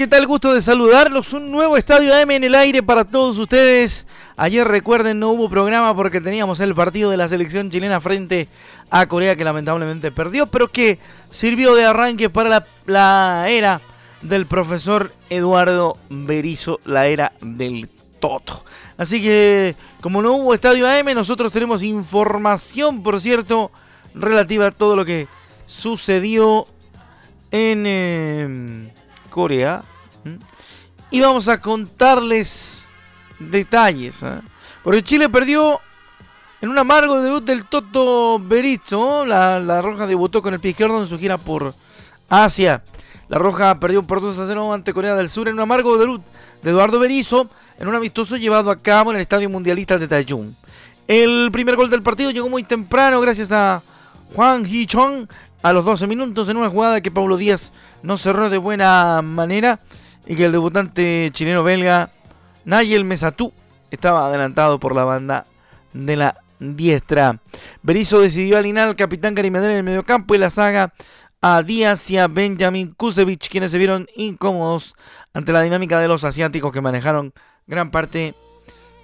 ¿Qué tal? Gusto de saludarlos. Un nuevo Estadio AM en el aire para todos ustedes. Ayer recuerden no hubo programa porque teníamos el partido de la selección chilena frente a Corea que lamentablemente perdió, pero que sirvió de arranque para la, era del profesor Eduardo Berizo, la era del Toto. Así que como no hubo Estadio AM, nosotros tenemos información, por cierto, relativa a todo lo que sucedió en... Eh, Corea. Y vamos a contarles detalles. ¿eh? Porque Chile perdió en un amargo debut del Toto Berizzo. La, Roja debutó con el pie izquierdo en su gira por Asia. La Roja perdió por 2 a 0 ante Corea del Sur en un amargo debut de Eduardo Berizzo en un amistoso llevado a cabo en el Estadio Mundialista de Taichung. El primer gol del partido llegó muy temprano gracias a Juan Hee-chong a los 12 minutos en una jugada que Pablo Díaz no cerró de buena manera y que el debutante chileno belga Nayel Mesatú estaba adelantado por la banda de la diestra. Berizzo decidió alinear al capitán Karimedel en el mediocampo y la saga a Díaz y a Benjamin Kusevich, quienes se vieron incómodos ante la dinámica de los asiáticos que manejaron gran parte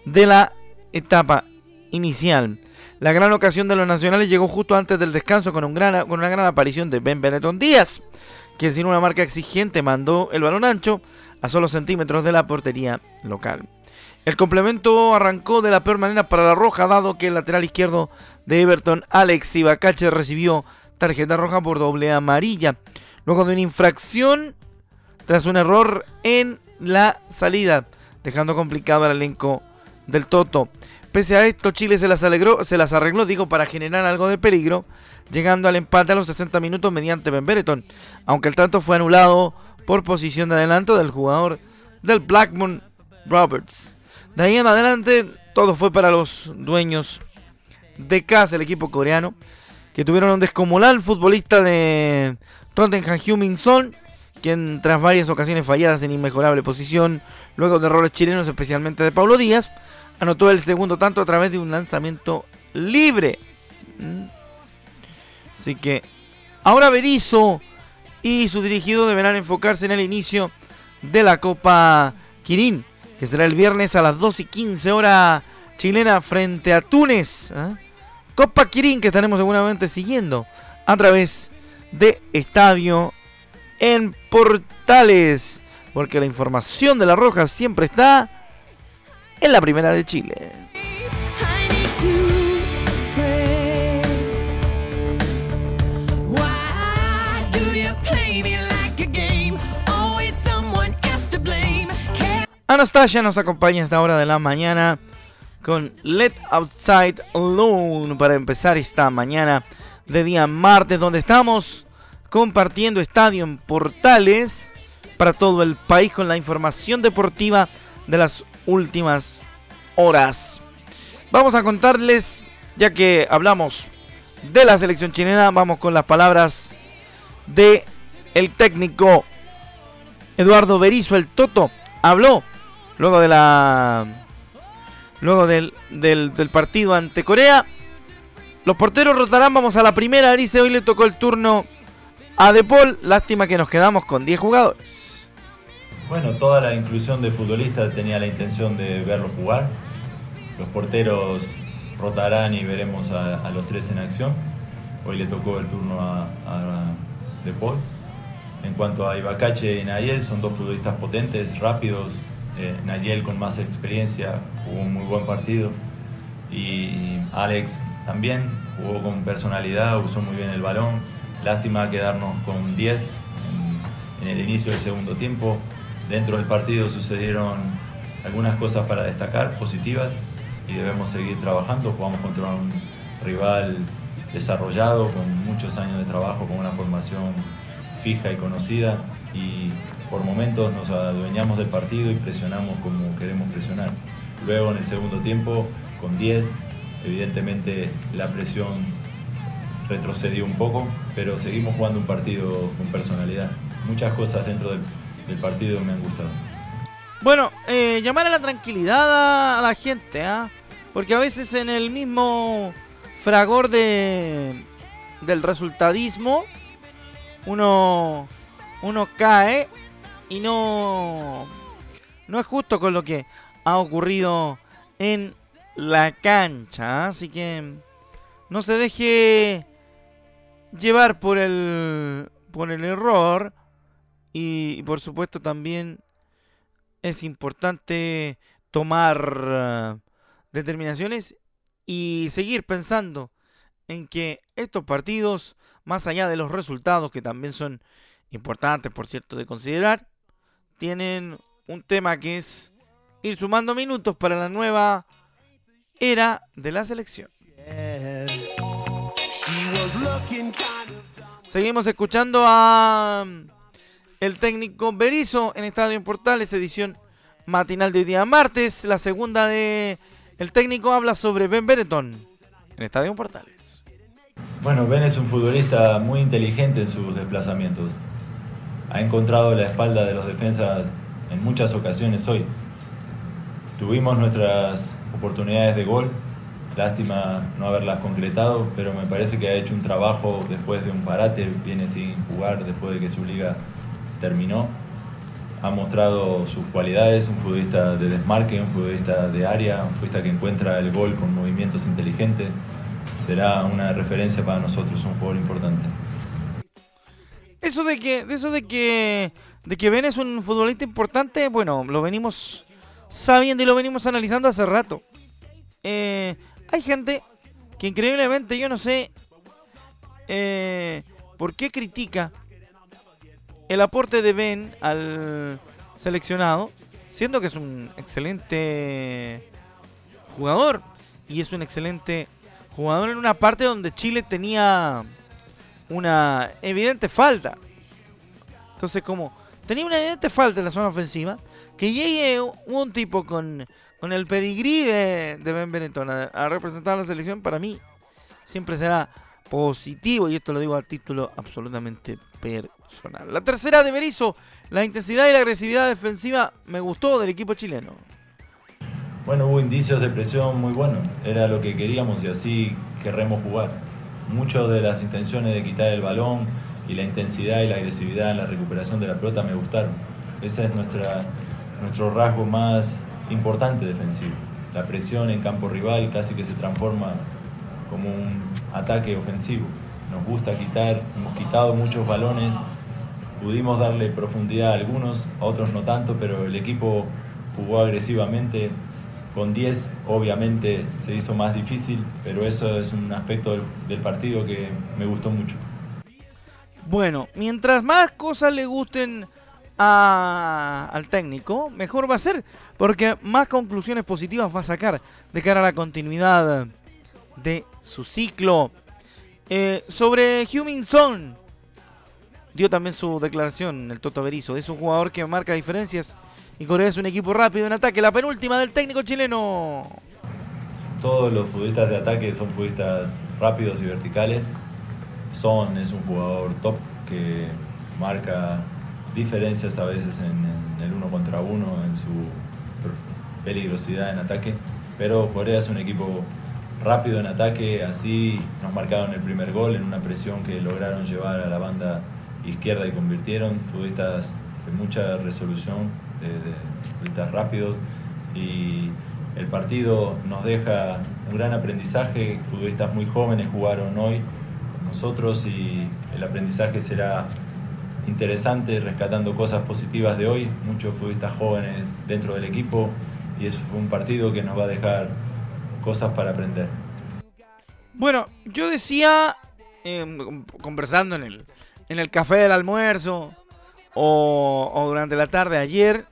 de la etapa inicial. La gran ocasión de los nacionales llegó justo antes del descanso con, un gran, con una gran aparición de Ben Benetton Díaz, que sin una marca exigente mandó el balón ancho a solo centímetros de la portería local. El complemento arrancó de la peor manera para la roja, dado que el lateral izquierdo de Everton, Alex Ibacache, recibió tarjeta roja por doble amarilla, luego de una infracción tras un error en la salida, dejando complicado al elenco del Toto. Pese a esto, Chile se las, alegró, se las arregló, digo, para generar algo de peligro, llegando al empate a los 60 minutos mediante Ben Bereton, aunque el tanto fue anulado por posición de adelanto del jugador del Blackburn Roberts. De ahí en adelante, todo fue para los dueños de casa, el equipo coreano, que tuvieron un descomunal futbolista de Tottenham Huming Son, quien tras varias ocasiones falladas en inmejorable posición, luego de errores chilenos, especialmente de Pablo Díaz, anotó el segundo tanto a través de un lanzamiento libre. Mm. Así que ahora Berizzo y su dirigido deberán enfocarse en el inicio de la Copa Kirin, que será el viernes a las 2 y 15 horas chilena frente a Túnez. ¿eh? Copa Kirin que estaremos seguramente siguiendo a través de Estadio en Portales, porque la información de la Roja siempre está en la primera de Chile. Anastasia nos acompaña a esta hora de la mañana con Let Outside Alone para empezar esta mañana de día martes donde estamos compartiendo estadio en portales para todo el país con la información deportiva de las últimas horas. Vamos a contarles, ya que hablamos de la selección chilena, vamos con las palabras de el técnico Eduardo Berizzo, el Toto, habló luego de la luego del, del, del partido ante Corea. Los porteros rotarán, vamos a la primera, dice, hoy le tocó el turno a De Paul, lástima que nos quedamos con 10 jugadores. Bueno, toda la inclusión de futbolistas tenía la intención de verlo jugar. Los porteros rotarán y veremos a, los tres en acción. Hoy le tocó el turno a, De Paul. En cuanto a Ibacache y Nayel, son dos futbolistas potentes, rápidos. Eh, Nayel con más experiencia, jugó un muy buen partido. Y Alex también jugó con personalidad, usó muy bien el balón. Lástima quedarnos con 10 en el inicio del segundo tiempo Dentro del partido sucedieron algunas cosas para destacar, positivas, y debemos seguir trabajando. Jugamos contra un rival desarrollado, con muchos años de trabajo, con una formación fija y conocida y por momentos nos adueñamos del partido y presionamos como queremos presionar. Luego en el segundo tiempo, con 10, evidentemente la presión retrocedió un poco, pero seguimos jugando un partido con personalidad. Muchas cosas dentro del, partido me han gustado. Bueno, eh, llamar a la tranquilidad a, la gente, ¿ah? porque a veces en el mismo fragor de, del resultadismo uno, uno cae y no, no es justo con lo que ha ocurrido en la cancha. Así que no se deje llevar por el, por el error. Y, por supuesto también es importante tomar uh, determinaciones y seguir pensando en que estos partidos, más allá de los resultados que también son importantes, por cierto, de considerar, tienen un tema que es ir sumando minutos para la nueva era de la selección. Seguimos escuchando a el técnico Berizo en Estadio Portales, edición matinal de hoy día martes. La segunda de el técnico habla sobre Ben Benetton en Estadio Portales. Bueno, Ben es un futbolista muy inteligente en sus desplazamientos ha encontrado la espalda de los defensas en muchas ocasiones hoy. Tuvimos nuestras oportunidades de gol, lástima no haberlas concretado, pero me parece que ha hecho un trabajo después de un parate, viene sin jugar después de que su liga terminó. Ha mostrado sus cualidades, un futbolista de desmarque, un futbolista de área, un futbolista que encuentra el gol con movimientos inteligentes. Será una referencia para nosotros, un jugador importante. Eso de que, eso de que, de que Ben es un futbolista importante, bueno, lo venimos sabiendo y lo venimos analizando hace rato. Eh, hay gente que increíblemente, yo no sé eh, por qué critica el aporte de Ben al seleccionado, siendo que es un excelente jugador y es un excelente jugador en una parte donde Chile tenía una evidente falta. Entonces, como tenía una evidente falta en la zona ofensiva, que llegue un tipo con, con el pedigrí de, Ben Benetton a, representar a la selección, para mí siempre será positivo, y esto lo digo a título absolutamente La tercera de Berizzo, la intensidad y la agresividad defensiva me gustó del equipo chileno. Bueno, hubo indicios de presión muy buenos, era lo que queríamos y así querremos jugar muchas de las intenciones de quitar el balón y la intensidad y la agresividad en la recuperación de la pelota me gustaron. Ese es nuestra, nuestro rasgo más importante defensivo. La presión en campo rival casi que se transforma como un ataque ofensivo. Nos gusta quitar, hemos quitado muchos balones, pudimos darle profundidad a algunos, a otros no tanto, pero el equipo jugó agresivamente, con 10 obviamente se hizo más difícil, pero eso es un aspecto del, partido que me gustó mucho. Bueno, mientras más cosas le gusten al técnico, mejor va a ser, porque más conclusiones positivas va a sacar de cara a la continuidad de su ciclo. Eh, sobre Huminson, dio también su declaración el Toto Berizo. Es un jugador que marca diferencias y Corea es un equipo rápido en ataque. La penúltima del técnico chileno. Todos los futbolistas de ataque son futbolistas rápidos y verticales. Son es un jugador top que marca diferencias a veces en, el uno contra uno, en su peligrosidad en ataque. Pero Corea es un equipo rápido en ataque, así nos marcaron el primer gol en una presión que lograron llevar a la banda izquierda y convirtieron. Futbolistas de mucha resolución de, de rápidos y el partido nos deja un gran aprendizaje, futbolistas muy jóvenes jugaron hoy con nosotros y el aprendizaje será interesante rescatando cosas positivas de hoy, muchos futbolistas jóvenes dentro del equipo y es un partido que nos va a dejar cosas para aprender. Bueno, yo decía, em, conversando en el, en el café del almuerzo, o, durante la tarde ayer.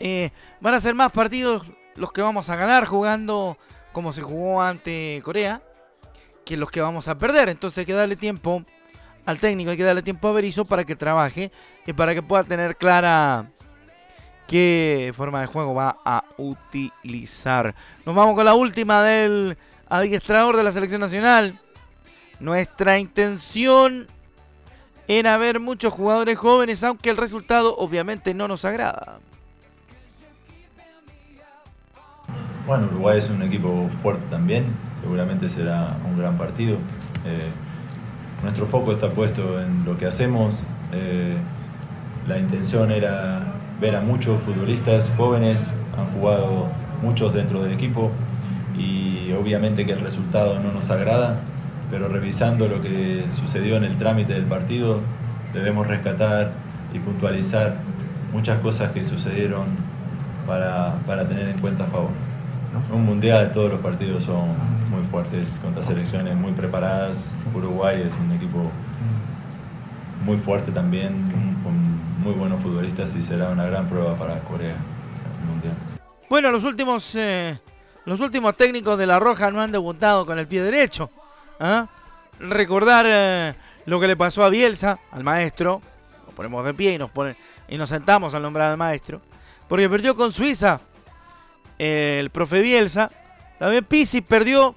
Eh, van a ser más partidos los que vamos a ganar jugando como se jugó ante Corea que los que vamos a perder. Entonces hay que darle tiempo al técnico, hay que darle tiempo a Berizzo para que trabaje y para que pueda tener clara qué forma de juego va a utilizar. Nos vamos con la última del adiestrador de la selección nacional. Nuestra intención era ver muchos jugadores jóvenes, aunque el resultado obviamente no nos agrada. Bueno, Uruguay es un equipo fuerte también, seguramente será un gran partido. Eh, nuestro foco está puesto en lo que hacemos. Eh, la intención era ver a muchos futbolistas jóvenes, han jugado muchos dentro del equipo y obviamente que el resultado no nos agrada, pero revisando lo que sucedió en el trámite del partido, debemos rescatar y puntualizar muchas cosas que sucedieron para, tener en cuenta a favor. Un mundial, todos los partidos son muy fuertes contra selecciones muy preparadas. Uruguay es un equipo muy fuerte también, muy buenos futbolistas y será una gran prueba para Corea mundial. Bueno, los últimos, eh, los últimos técnicos de La Roja no han debutado con el pie derecho. ¿ah? Recordar eh, lo que le pasó a Bielsa, al maestro. Nos ponemos de pie y nos, y nos sentamos al nombrar al maestro. Porque perdió con Suiza el profe Bielsa. También Pisi perdió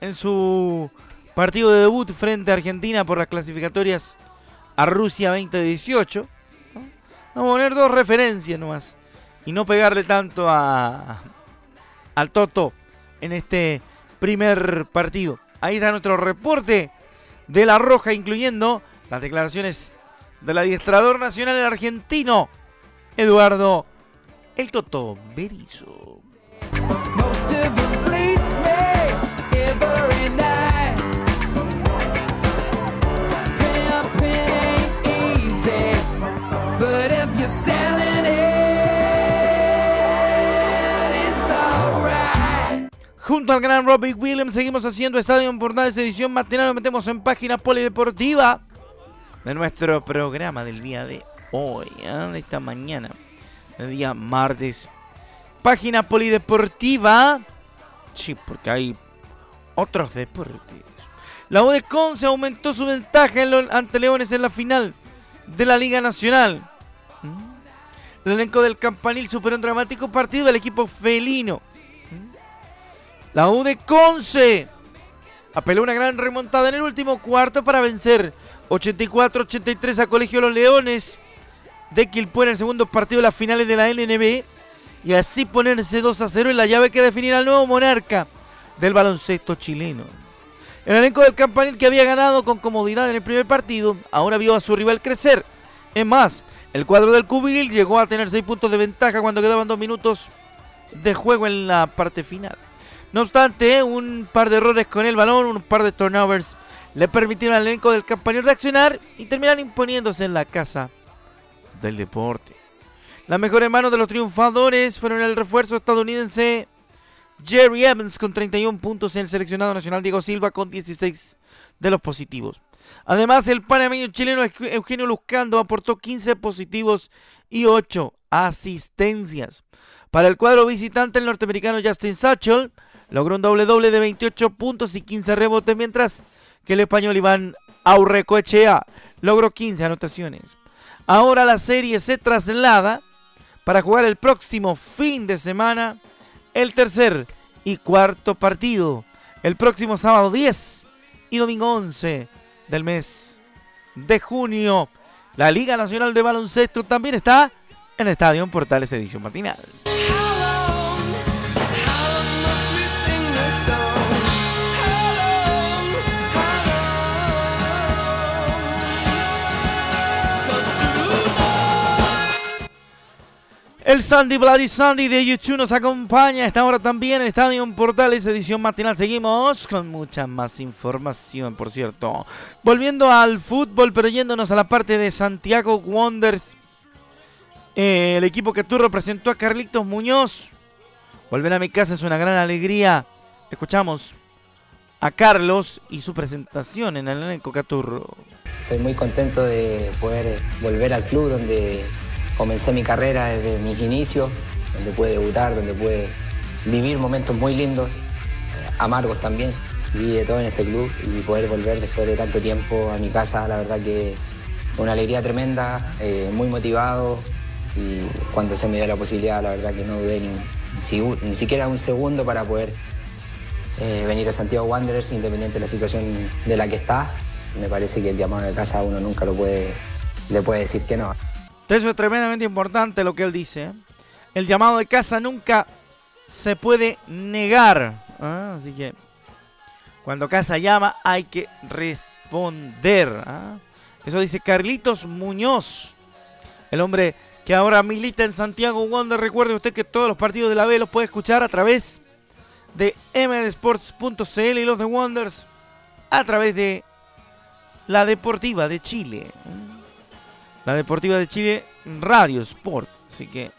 en su partido de debut frente a Argentina por las clasificatorias a Rusia 2018. Vamos a poner dos referencias nomás. Y no pegarle tanto a, al Toto en este primer partido. Ahí está nuestro reporte de La Roja, incluyendo las declaraciones del adiestrador nacional argentino, Eduardo El Toto Berizzo. Junto al gran Robbie Williams seguimos haciendo Estadio en Portales edición matinal. Nos metemos en página polideportiva de nuestro programa del día de hoy, ¿eh? de esta mañana, el día martes. Página polideportiva. Sí, porque hay otros deportes. La U de Conce aumentó su ventaja ante Leones en la final de la Liga Nacional. ¿Mm? El elenco del Campanil superó un dramático partido del equipo felino la U de Conce apeló una gran remontada en el último cuarto para vencer 84-83 a Colegio Los Leones de Quilpue en el segundo partido de las finales de la LNB y así ponerse 2 a 0 en la llave que definirá al nuevo monarca del baloncesto chileno. El elenco del campanil que había ganado con comodidad en el primer partido, ahora vio a su rival crecer. Es más, el cuadro del Cubil llegó a tener 6 puntos de ventaja cuando quedaban 2 minutos de juego en la parte final. No obstante, un par de errores con el balón, un par de turnovers le permitieron al elenco del campanil reaccionar y terminar imponiéndose en la casa del deporte. Las mejores manos de los triunfadores fueron el refuerzo estadounidense Jerry Evans con 31 puntos y el seleccionado nacional Diego Silva con 16 de los positivos. Además, el panameño chileno Eugenio Luzcando aportó 15 positivos y 8 asistencias. Para el cuadro visitante, el norteamericano Justin Satchel logró un doble doble de 28 puntos y 15 rebotes, mientras que el español Iván Aurrecoechea logró 15 anotaciones. Ahora la serie se traslada para jugar el próximo fin de semana el tercer y cuarto partido, el próximo sábado 10 y domingo 11 del mes de junio. La Liga Nacional de Baloncesto también está en Estadio Portales Edición Matinal. El Sandy Bloody Sandy de YouTube nos acompaña esta hora también en Estadio Portales, edición matinal. Seguimos con mucha más información, por cierto. Volviendo al fútbol, pero yéndonos a la parte de Santiago Wonders. Eh, el equipo que tú representó a Carlitos Muñoz. Volver a mi casa es una gran alegría. Escuchamos a Carlos y su presentación en el elenco Caturro. Estoy muy contento de poder volver al club donde comencé mi carrera desde mis inicios, donde pude debutar, donde pude vivir momentos muy lindos, eh, amargos también, viví de todo en este club y poder volver después de tanto tiempo a mi casa, la verdad que una alegría tremenda, eh, muy motivado y cuando se me dio la posibilidad, la verdad que no dudé ni, ni siquiera un segundo para poder eh, venir a Santiago Wanderers, independiente de la situación de la que está. Me parece que el llamado de casa uno nunca lo puede, le puede decir que no. Eso es tremendamente importante lo que él dice. ¿eh? El llamado de casa nunca se puede negar. ¿ah? Así que cuando casa llama hay que responder. ¿ah? Eso dice Carlitos Muñoz, el hombre que ahora milita en Santiago Wander. Recuerde usted que todos los partidos de la B los puede escuchar a través de mdesports.cl y los de Wonders a través de la Deportiva de Chile. La Deportiva de Chile Radio Sport. Así que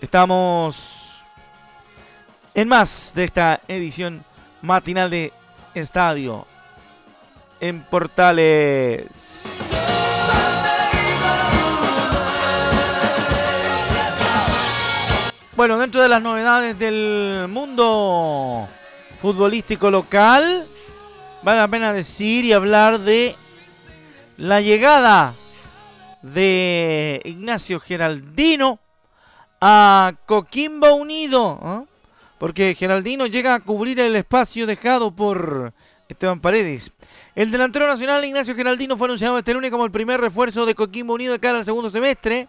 estamos en más de esta edición matinal de Estadio en Portales. Bueno, dentro de las novedades del mundo futbolístico local, vale la pena decir y hablar de la llegada de Ignacio Geraldino a Coquimbo Unido. ¿ah? Porque Geraldino llega a cubrir el espacio dejado por Esteban Paredes. El delantero nacional Ignacio Geraldino fue anunciado este lunes como el primer refuerzo de Coquimbo Unido de cara al segundo semestre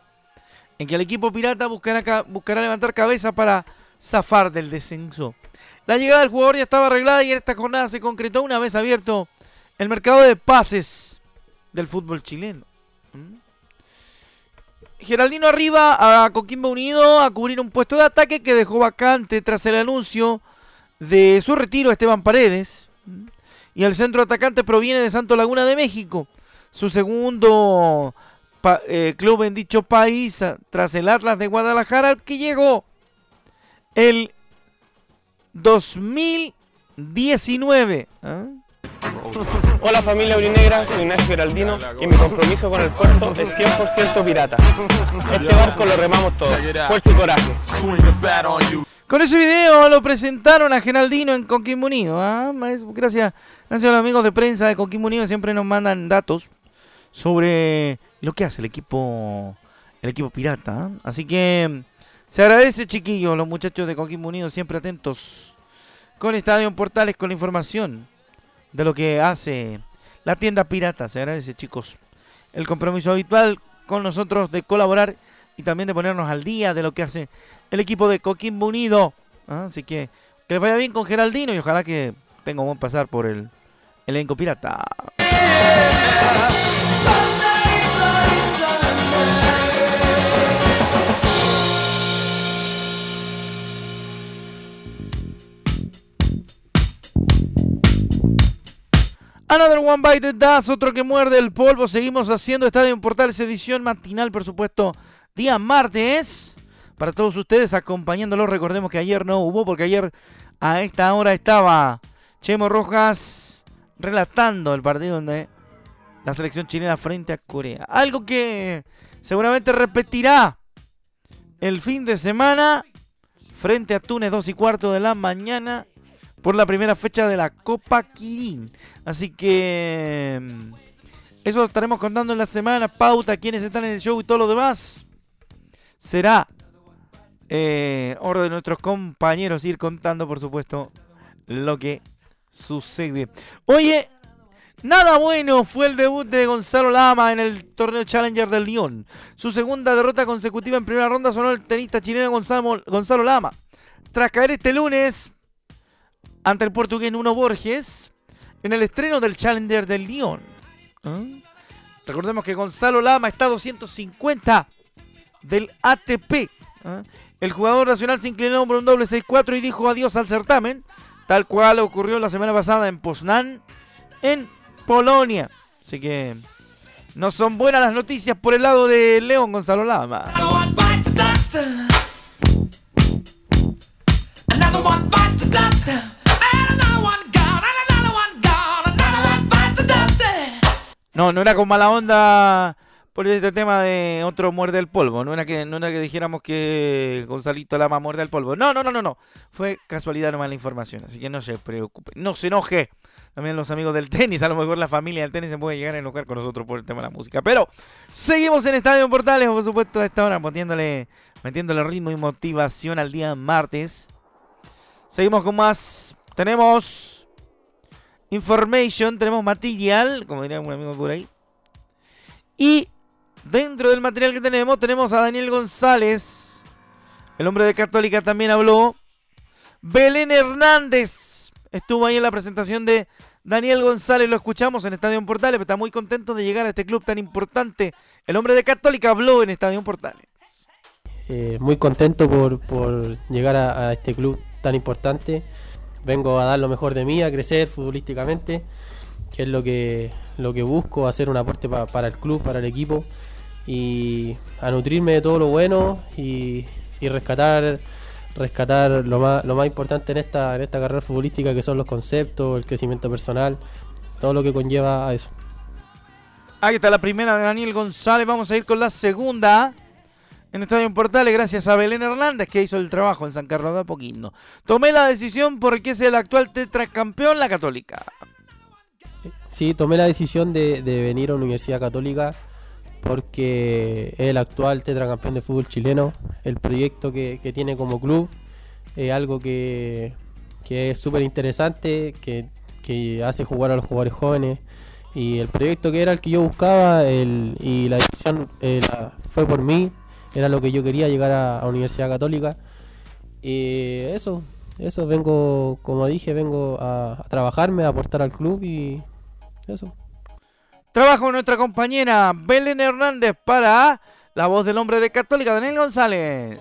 en que el equipo pirata buscará, buscará levantar cabeza para zafar del descenso. La llegada del jugador ya estaba arreglada y en esta jornada se concretó una vez abierto el mercado de pases del fútbol chileno. Geraldino arriba a Coquimbo Unido a cubrir un puesto de ataque que dejó vacante tras el anuncio de su retiro Esteban Paredes. Y el centro atacante proviene de Santo Laguna de México. Su segundo eh, club en dicho país tras el Atlas de Guadalajara al que llegó el 2019. ¿ah? Hola familia Urinegra, soy Ignacio Geraldino y mi compromiso con el puerto es 100% pirata. Este barco lo remamos todos. Fuerza y coraje. Con ese video lo presentaron a Geraldino en Coquimbo Unido. ¿ah? Gracias, gracias a los amigos de prensa de Coquimbo Unido, siempre nos mandan datos sobre lo que hace el equipo el equipo pirata. ¿eh? Así que se agradece, chiquillos, los muchachos de Coquimbo Unido, siempre atentos con Estadio Portales, con la información de lo que hace la tienda pirata. Se agradece, chicos, el compromiso habitual con nosotros de colaborar y también de ponernos al día de lo que hace el equipo de Coquimbo Unido. ¿eh? Así que que les vaya bien con Geraldino y ojalá que tenga un buen pasar por el elenco pirata. Another One Bite the Dust, otro que muerde el polvo. Seguimos haciendo Estadio Portales edición matinal, por supuesto, día martes. Para todos ustedes, acompañándolos. Recordemos que ayer no hubo, porque ayer a esta hora estaba Chemo Rojas relatando el partido donde la selección chilena frente a Corea. Algo que seguramente repetirá el fin de semana frente a Túnez, 2 y cuarto de la mañana por la primera fecha de la Copa Kirin. Así que mm, eso lo estaremos contando en la semana. Pauta, quienes están en el show y todo lo demás. Será eh, de nuestros compañeros ir contando, por supuesto, lo que sucede. Oye, nada bueno fue el debut de Gonzalo Lama en el torneo Challenger del Lyon. Su segunda derrota consecutiva en primera ronda sonó el tenista chileno Gonzalo, Gonzalo Lama. Tras caer este lunes ante el portugués Nuno Borges en el estreno del Challenger del Lyon. ¿Ah? Recordemos que Gonzalo Lama está a 250 del ATP. ¿ah? El jugador nacional se inclinó por un doble 6-4 y dijo adiós al certamen, tal cual ocurrió la semana pasada en Poznan, en Polonia. Así que no son buenas las noticias por el lado de León Gonzalo Lama. No, no era con mala onda por este tema de otro muerde el polvo. No era que, no era que dijéramos que Gonzalito Lama muerde el polvo. No, no, no, no, no. Fue casualidad nomás la información. Así que no se preocupe. No se enoje. También los amigos del tenis, a lo mejor la familia del tenis se puede llegar a enojar con nosotros por el tema de la música. Pero seguimos en Estadio Portales, por supuesto, a esta hora, metiéndole, metiéndole ritmo y motivación al día martes. Seguimos con más. Tenemos information, tenemos material, como diría un amigo por ahí. Y Dentro del material que tenemos, tenemos a Daniel González. El hombre de Católica también habló. Belén Hernández estuvo ahí en la presentación de Daniel González. Lo escuchamos en Estadio Portales. Está muy contento de llegar a este club tan importante. El hombre de Católica habló en Estadio Portales. Eh, muy contento por, llegar a, este club tan importante. Vengo a dar lo mejor de mí, a crecer futbolísticamente, que es lo que, lo que busco, hacer un aporte para el club, para el equipo y a nutrirme de todo lo bueno y, rescatar rescatar lo más, lo más importante en esta, en esta carrera futbolística que son los conceptos, el crecimiento personal, todo lo que conlleva a eso. Ahí está la primera de Daniel González, vamos a ir con la segunda en Estadio Portales gracias a Belén Hernández que hizo el trabajo en San Carlos de Apoquindo. Tomé la decisión porque es el actual tetracampeón la Católica. Sí, tomé la decisión de, venir a Universidad Católica porque es el actual tetracampeón de fútbol chileno. El proyecto que, tiene como club es algo que, es súper interesante, que, hace jugar a los jugadores jóvenes. Y el proyecto que era el que yo buscaba y la decisión eh, fue por mí, era lo que yo quería llegar a, a Universidad Católica. Y eso, eso vengo, como dije, vengo a, a trabajarme, a aportar al club y eso. Trabajo nuestra compañera Belén Hernández para la voz del hombre de Católica, Daniel González.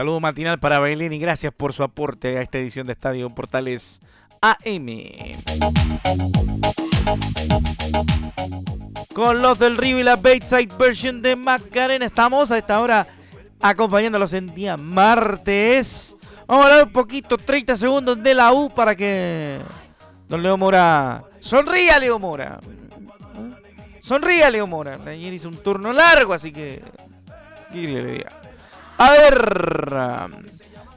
Saludo matinal para Belén y gracias por su aporte a esta edición de Estadio Portales AM. Con los del Río y la Bateside version de Macarena estamos a esta hora acompañándolos en día martes. Vamos a hablar un poquito, 30 segundos de la U para que Don Leo Mora sonría, Leo Mora. Sonría, Leo Mora. Ayer hizo un turno largo, así que. A ver.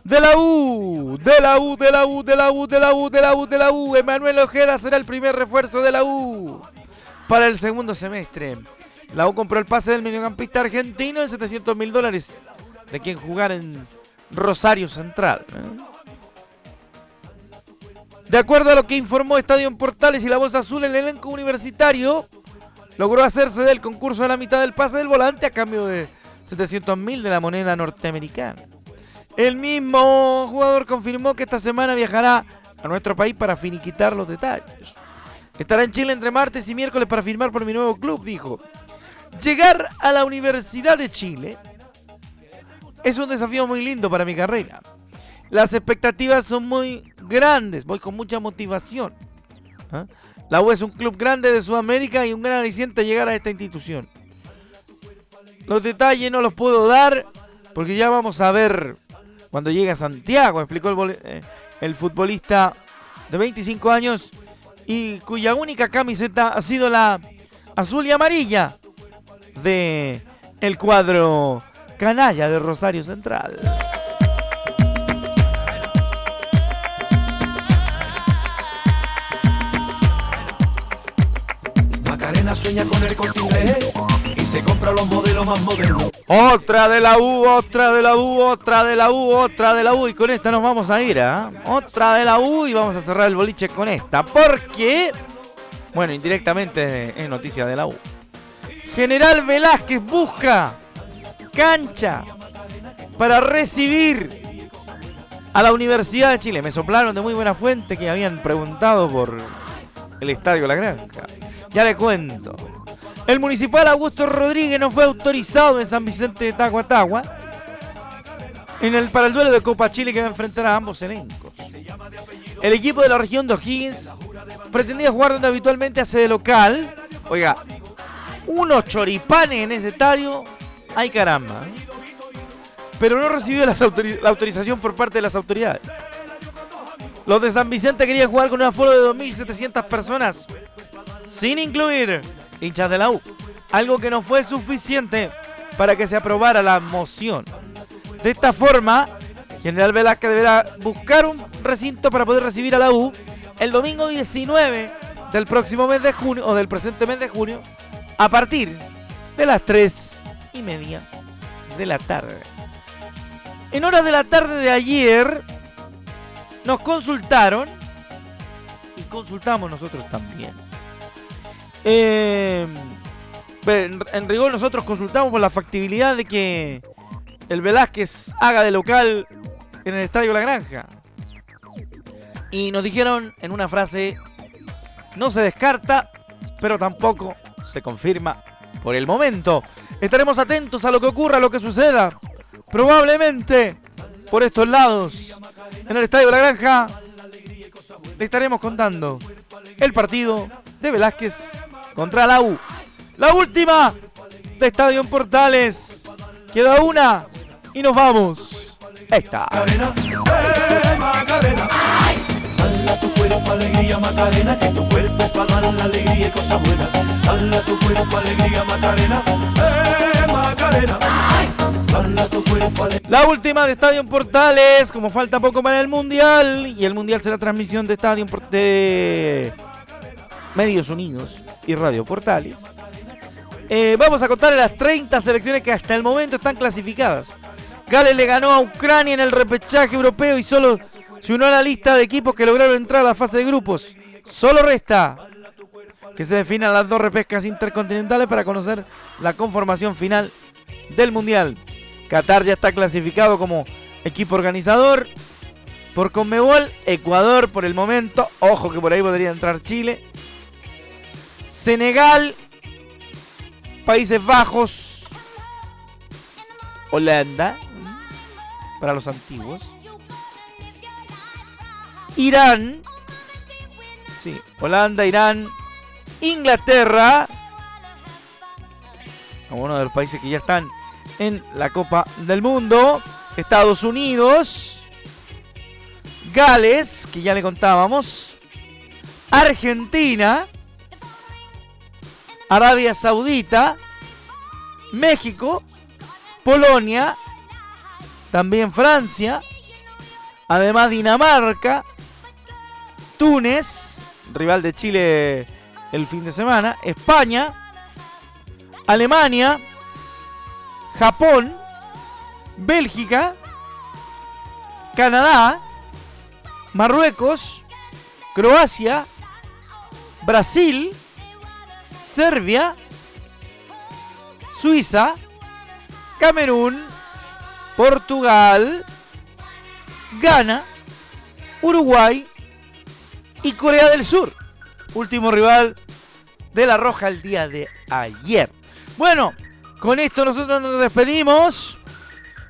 De la U, de la U, de la U, de la U, de la U, de la U, de la U. Emanuel Ojeda será el primer refuerzo de la U para el segundo semestre. La U compró el pase del mediocampista argentino en 700 mil dólares de quien jugar en Rosario Central. ¿eh? De acuerdo a lo que informó Estadio en Portales y la Voz Azul, el elenco universitario logró hacerse del concurso a la mitad del pase del volante a cambio de 700 mil de la moneda norteamericana. El mismo jugador confirmó que esta semana viajará a nuestro país para finiquitar los detalles. Estará en Chile entre martes y miércoles para firmar por mi nuevo club, dijo. Llegar a la Universidad de Chile es un desafío muy lindo para mi carrera. Las expectativas son muy grandes, voy con mucha motivación. ¿ah? La U es un club grande de Sudamérica y un gran aliciente llegar a esta institución. Los detalles no los puedo dar porque ya vamos a ver cuando llegue a Santiago, explicó el, eh, futbolista de 25 años y cuya única camiseta ha sido la azul y amarilla de el cuadro canalla de Rosario Central. Macarena sueña con el corte se compra los modelos más modernos. Otra de la U, otra de la U, otra de la U, otra de la U. Y con esta nos vamos a ir, ¿ah? Otra de la U y vamos a cerrar el boliche con esta. Porque, bueno, indirectamente es noticia de la U. General Velázquez busca cancha para recibir a la Universidad de Chile. Me soplaron de muy buena fuente que habían preguntado por el Estadio La Granja. Ya le cuento. El municipal Augusto Rodríguez no fue autorizado en San Vicente de Tahuatahua en el, para el duelo de Copa Chile que va a enfrentar a ambos elencos. El equipo de la región de O'Higgins pretendía jugar donde habitualmente hace de local. Oiga, unos choripanes en ese estadio. Ay caramba. pero no recibió la autorización por parte de las autoridades. Los de San Vicente querían jugar con un aforo de 2.700 personas, sin incluir hinchas de la U, algo que no fue suficiente para que se aprobara la moción. De esta forma, General Velázquez deberá buscar un recinto para poder recibir a la U el domingo 19 del próximo mes de junio, o del presente mes de junio, a partir de las 3 y media de la tarde. En horas de la tarde de ayer, nos consultaron y consultamos nosotros también. Eh, en rigor nosotros consultamos por la factibilidad de que el Velázquez haga de local en el Estadio La Granja. Y nos dijeron en una frase, no se descarta, pero tampoco se confirma por el momento. Estaremos atentos a lo que ocurra, a lo que suceda. Probablemente por estos lados en el Estadio la Granja, le estaremos contando el partido de Velázquez contra la U. La última de Estadio en Portales. Queda una y nos vamos. Esta. tu cuerpo alegría Macarena, que tu cuerpo para dar la alegría y cosas buenas. Dale tu cuerpo alegría Macarena, eh Macarena. La última de Estadio Portales, como falta poco para el Mundial, y el Mundial será transmisión de Estadio de Medios Unidos y Radio Portales. Eh, vamos a contar las 30 selecciones que hasta el momento están clasificadas. Gales le ganó a Ucrania en el repechaje europeo y solo se unió a la lista de equipos que lograron entrar a la fase de grupos. Solo resta que se definan las dos repescas intercontinentales para conocer la conformación final del Mundial. Qatar ya está clasificado como equipo organizador. Por Conmebol, Ecuador por el momento. Ojo que por ahí podría entrar Chile. Senegal, Países Bajos, Holanda, para los antiguos. Irán, sí, Holanda, Irán, Inglaterra, uno de los países que ya están en la Copa del Mundo. Estados Unidos. Gales, que ya le contábamos. Argentina. Arabia Saudita. México. Polonia. También Francia. Además Dinamarca. Túnez. Rival de Chile el fin de semana. España. Alemania. Japón, Bélgica, Canadá, Marruecos, Croacia, Brasil, Serbia, Suiza, Camerún, Portugal, Ghana, Uruguay y Corea del Sur. Último rival de la Roja el día de ayer. Bueno, con esto nosotros nos despedimos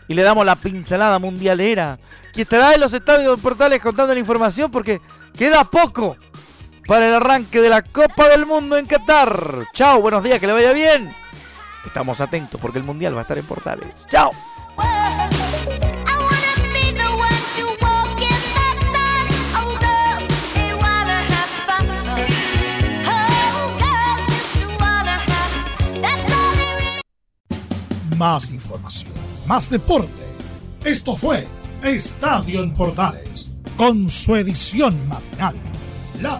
y le damos la pincelada mundialera que estará en los estadios portales contando la información porque queda poco para el arranque de la Copa del Mundo en Qatar. Chao, buenos días, que le vaya bien. Estamos atentos porque el mundial va a estar en portales. Chao. más información, más deporte. Esto fue Estadio en Portales, con su edición matinal. La